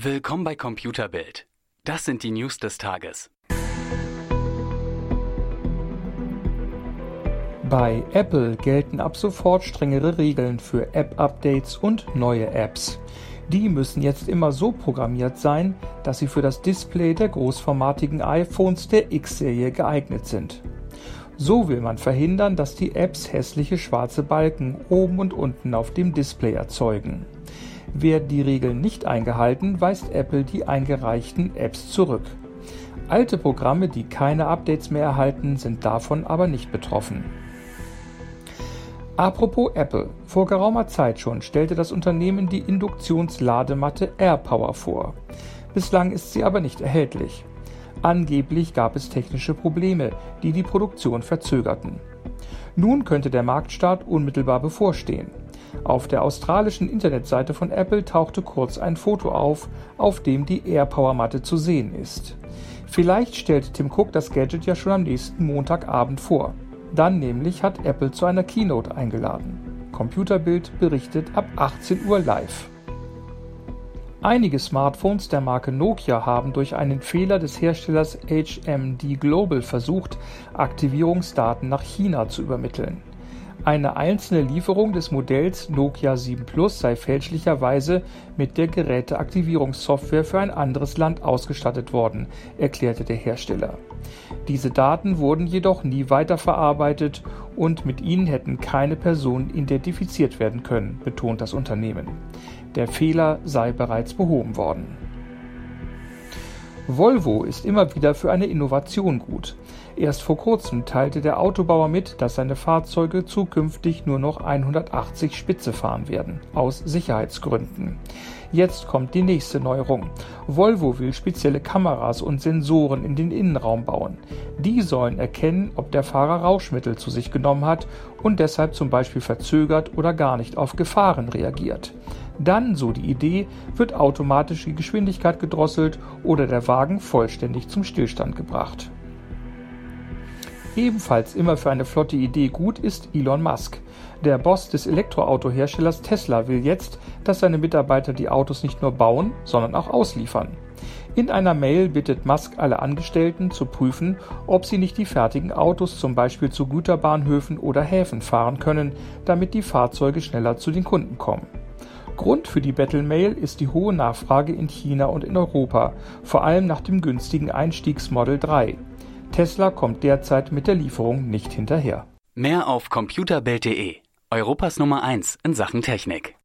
Willkommen bei Computerbild. Das sind die News des Tages. Bei Apple gelten ab sofort strengere Regeln für App-Updates und neue Apps. Die müssen jetzt immer so programmiert sein, dass sie für das Display der großformatigen iPhones der X-Serie geeignet sind. So will man verhindern, dass die Apps hässliche schwarze Balken oben und unten auf dem Display erzeugen. Werden die Regeln nicht eingehalten, weist Apple die eingereichten Apps zurück. Alte Programme, die keine Updates mehr erhalten, sind davon aber nicht betroffen. Apropos Apple. Vor geraumer Zeit schon stellte das Unternehmen die Induktionsladematte AirPower vor. Bislang ist sie aber nicht erhältlich. Angeblich gab es technische Probleme, die die Produktion verzögerten. Nun könnte der Marktstart unmittelbar bevorstehen. Auf der australischen Internetseite von Apple tauchte kurz ein Foto auf, auf dem die AirPower Matte zu sehen ist. Vielleicht stellt Tim Cook das Gadget ja schon am nächsten Montagabend vor. Dann nämlich hat Apple zu einer Keynote eingeladen. Computerbild berichtet ab 18 Uhr live. Einige Smartphones der Marke Nokia haben durch einen Fehler des Herstellers HMD Global versucht, Aktivierungsdaten nach China zu übermitteln. Eine einzelne Lieferung des Modells Nokia 7 Plus sei fälschlicherweise mit der Geräteaktivierungssoftware für ein anderes Land ausgestattet worden, erklärte der Hersteller. Diese Daten wurden jedoch nie weiterverarbeitet und mit ihnen hätten keine Personen identifiziert werden können, betont das Unternehmen. Der Fehler sei bereits behoben worden. Volvo ist immer wieder für eine Innovation gut. Erst vor kurzem teilte der Autobauer mit, dass seine Fahrzeuge zukünftig nur noch 180 Spitze fahren werden, aus Sicherheitsgründen. Jetzt kommt die nächste Neuerung. Volvo will spezielle Kameras und Sensoren in den Innenraum bauen. Die sollen erkennen, ob der Fahrer Rauschmittel zu sich genommen hat und deshalb zum Beispiel verzögert oder gar nicht auf Gefahren reagiert. Dann, so die Idee, wird automatisch die Geschwindigkeit gedrosselt oder der Wagen vollständig zum Stillstand gebracht. Ebenfalls immer für eine flotte Idee gut ist Elon Musk. Der Boss des Elektroautoherstellers Tesla will jetzt, dass seine Mitarbeiter die Autos nicht nur bauen, sondern auch ausliefern. In einer Mail bittet Musk alle Angestellten zu prüfen, ob sie nicht die fertigen Autos zum Beispiel zu Güterbahnhöfen oder Häfen fahren können, damit die Fahrzeuge schneller zu den Kunden kommen. Grund für die Battle Mail ist die hohe Nachfrage in China und in Europa, vor allem nach dem günstigen Einstiegsmodel 3. Tesla kommt derzeit mit der Lieferung nicht hinterher. Mehr auf computerbild.de, Europas Nummer 1 in Sachen Technik.